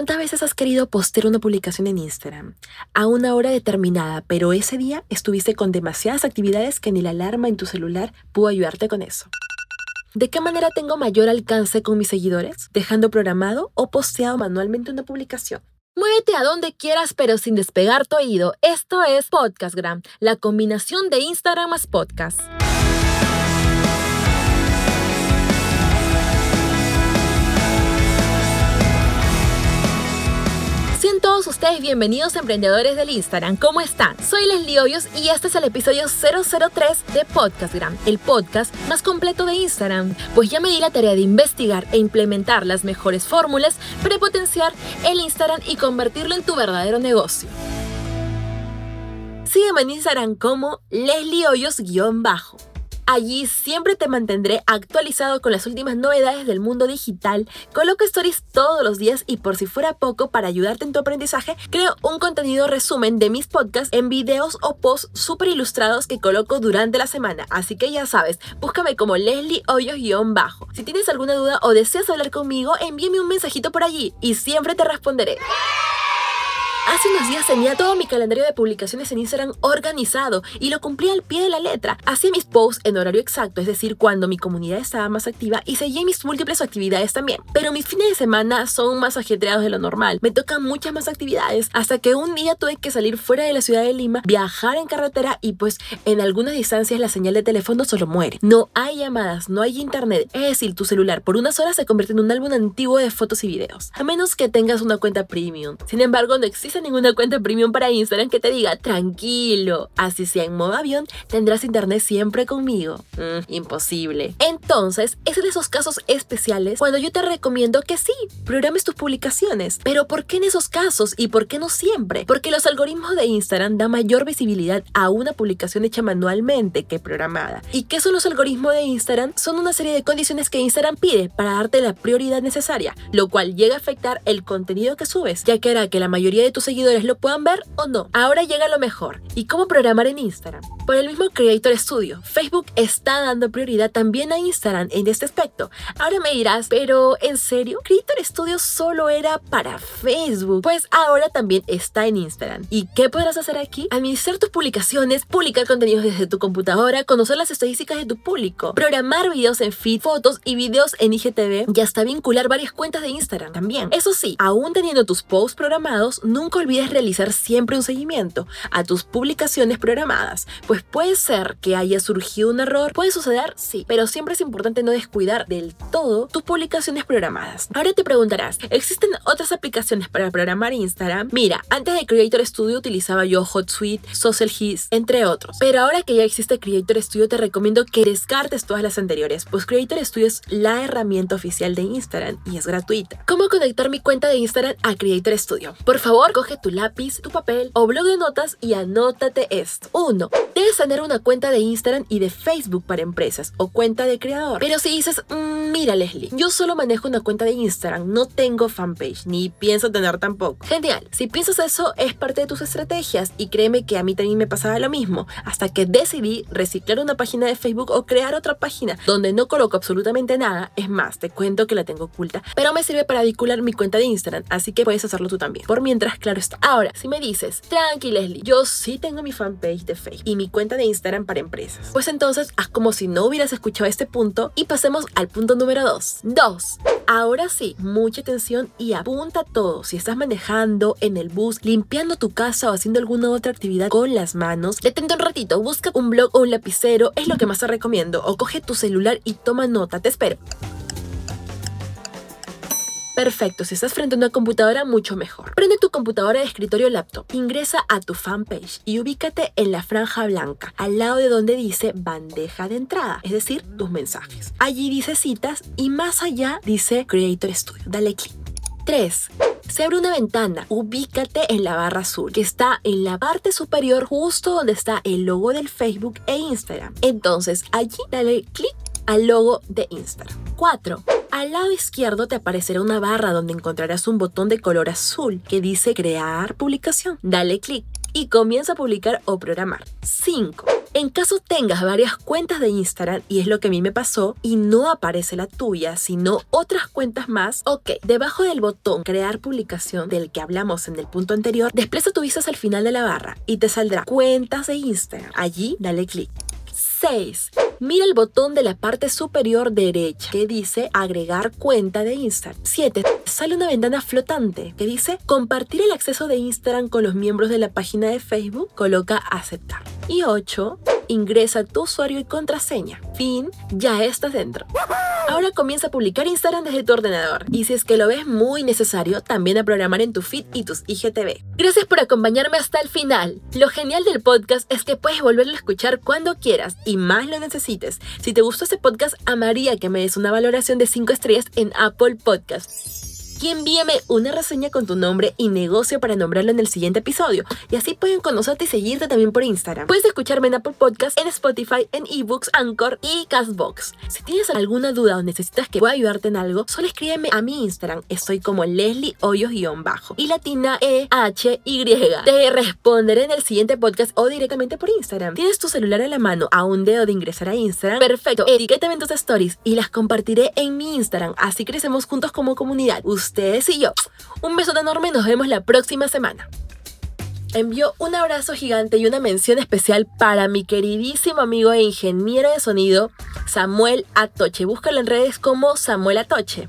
¿Cuántas veces has querido postear una publicación en Instagram a una hora determinada, pero ese día estuviste con demasiadas actividades que ni la alarma en tu celular pudo ayudarte con eso? ¿De qué manera tengo mayor alcance con mis seguidores? ¿Dejando programado o posteado manualmente una publicación? Muévete a donde quieras, pero sin despegar tu oído. Esto es Podcastgram, la combinación de Instagram más podcast. Bienvenidos emprendedores del Instagram. ¿Cómo están? Soy Leslie Hoyos y este es el episodio 003 de Podcastgram, el podcast más completo de Instagram. Pues ya me di la tarea de investigar e implementar las mejores fórmulas para potenciar el Instagram y convertirlo en tu verdadero negocio. Sígueme en Instagram como Leslie Hoyos-bajo. Allí siempre te mantendré actualizado con las últimas novedades del mundo digital, coloco stories todos los días y por si fuera poco, para ayudarte en tu aprendizaje, creo un contenido resumen de mis podcasts en videos o posts súper ilustrados que coloco durante la semana. Así que ya sabes, búscame como Leslie Hoyos-bajo. Si tienes alguna duda o deseas hablar conmigo, envíame un mensajito por allí y siempre te responderé. Hace unos días tenía todo mi calendario de publicaciones en Instagram organizado y lo cumplía al pie de la letra. Hacía mis posts en horario exacto, es decir, cuando mi comunidad estaba más activa y seguía mis múltiples actividades también. Pero mis fines de semana son más ajetreados de lo normal. Me tocan muchas más actividades hasta que un día tuve que salir fuera de la ciudad de Lima, viajar en carretera y pues en algunas distancias la señal de teléfono solo muere. No hay llamadas, no hay internet. Es decir, tu celular por unas horas se convierte en un álbum antiguo de fotos y videos. A menos que tengas una cuenta premium. Sin embargo, no existe ninguna cuenta premium para Instagram que te diga, tranquilo, así sea en modo avión, tendrás internet siempre conmigo. Mm, imposible. Entonces, es de esos casos especiales cuando yo te recomiendo que sí, programes tus publicaciones. Pero ¿por qué en esos casos y por qué no siempre? Porque los algoritmos de Instagram dan mayor visibilidad a una publicación hecha manualmente que programada. ¿Y qué son los algoritmos de Instagram? Son una serie de condiciones que Instagram pide para darte la prioridad necesaria, lo cual llega a afectar el contenido que subes, ya que hará que la mayoría de tus seguidores lo puedan ver o no. Ahora llega lo mejor. ¿Y cómo programar en Instagram? Por el mismo Creator Studio, Facebook está dando prioridad también a Instagram en este aspecto. Ahora me dirás, pero ¿en serio? Creator Studio solo era para Facebook. Pues ahora también está en Instagram. ¿Y qué podrás hacer aquí? Administrar tus publicaciones, publicar contenidos desde tu computadora, conocer las estadísticas de tu público, programar videos en feed, fotos y videos en IGTV y hasta vincular varias cuentas de Instagram también. Eso sí, aún teniendo tus posts programados, nunca olvides realizar siempre un seguimiento a tus publicaciones programadas, pues puede ser que haya surgido un error, puede suceder, sí, pero siempre es importante no descuidar del todo tus publicaciones programadas. Ahora te preguntarás, ¿existen otras aplicaciones para programar Instagram? Mira, antes de Creator Studio utilizaba yo HotSuite, Social Hits, entre otros, pero ahora que ya existe Creator Studio te recomiendo que descartes todas las anteriores, pues Creator Studio es la herramienta oficial de Instagram y es gratuita. ¿Cómo conectar mi cuenta de Instagram a Creator Studio? Por favor, coge tu lápiz, tu papel o blog de notas y anótate esto. 1. Debes tener una cuenta de Instagram y de Facebook para empresas o cuenta de creador. Pero si dices, mm, mira Leslie, yo solo manejo una cuenta de Instagram, no tengo fanpage, ni pienso tener tampoco. Genial, si piensas eso es parte de tus estrategias y créeme que a mí también me pasaba lo mismo, hasta que decidí reciclar una página de Facebook o crear otra página donde no coloco absolutamente nada, es más, te cuento que la tengo oculta, pero me sirve para vincular mi cuenta de Instagram, así que puedes hacerlo tú también. Por mientras, claro está. Ahora, si me dices, tranqui Leslie, yo sí tengo mi fanpage de Facebook y mi cuenta de Instagram para empresas. Pues entonces haz como si no hubieras escuchado este punto y pasemos al punto número 2. 2. Ahora sí, mucha atención y apunta todo. Si estás manejando en el bus, limpiando tu casa o haciendo alguna otra actividad con las manos, detente un ratito, busca un blog o un lapicero, es lo que más te recomiendo. O coge tu celular y toma nota, te espero. Perfecto, si estás frente a una computadora, mucho mejor. Prende tu computadora de escritorio laptop, ingresa a tu fanpage y ubícate en la franja blanca, al lado de donde dice bandeja de entrada, es decir, tus mensajes. Allí dice citas y más allá dice Creator Studio. Dale clic. 3. Se abre una ventana, ubícate en la barra azul que está en la parte superior justo donde está el logo del Facebook e Instagram. Entonces allí dale clic al logo de Instagram. 4. Al lado izquierdo te aparecerá una barra donde encontrarás un botón de color azul que dice crear publicación. Dale clic y comienza a publicar o programar. 5. En caso tengas varias cuentas de Instagram, y es lo que a mí me pasó, y no aparece la tuya, sino otras cuentas más, ok, debajo del botón crear publicación del que hablamos en el punto anterior, desplaza tu vista al final de la barra y te saldrá cuentas de Instagram. Allí dale clic. 6. Mira el botón de la parte superior derecha que dice agregar cuenta de Instagram. 7. Sale una ventana flotante que dice compartir el acceso de Instagram con los miembros de la página de Facebook. Coloca aceptar. Y 8 ingresa tu usuario y contraseña. Fin, ya estás dentro. Ahora comienza a publicar Instagram desde tu ordenador y si es que lo ves muy necesario, también a programar en tu feed y tus IGTV. Gracias por acompañarme hasta el final. Lo genial del podcast es que puedes volverlo a escuchar cuando quieras y más lo necesites. Si te gustó este podcast, amaría que me des una valoración de 5 estrellas en Apple Podcasts y envíame una reseña con tu nombre y negocio para nombrarlo en el siguiente episodio. Y así pueden conocerte y seguirte también por Instagram. Puedes escucharme en Apple Podcast, en Spotify, en eBooks, Anchor y Castbox. Si tienes alguna duda o necesitas que pueda ayudarte en algo, solo escríbeme a mi Instagram. Estoy como Leslie Hoyos-bajo y latina E H Y. Te responderé en el siguiente podcast o directamente por Instagram. ¿Tienes tu celular en la mano a un dedo de ingresar a Instagram? Perfecto. Etiquétame en tus stories y las compartiré en mi Instagram. Así crecemos juntos como comunidad ustedes y yo. Un beso enorme y nos vemos la próxima semana. Envío un abrazo gigante y una mención especial para mi queridísimo amigo e ingeniero de sonido, Samuel Atoche. Búscalo en redes como Samuel Atoche.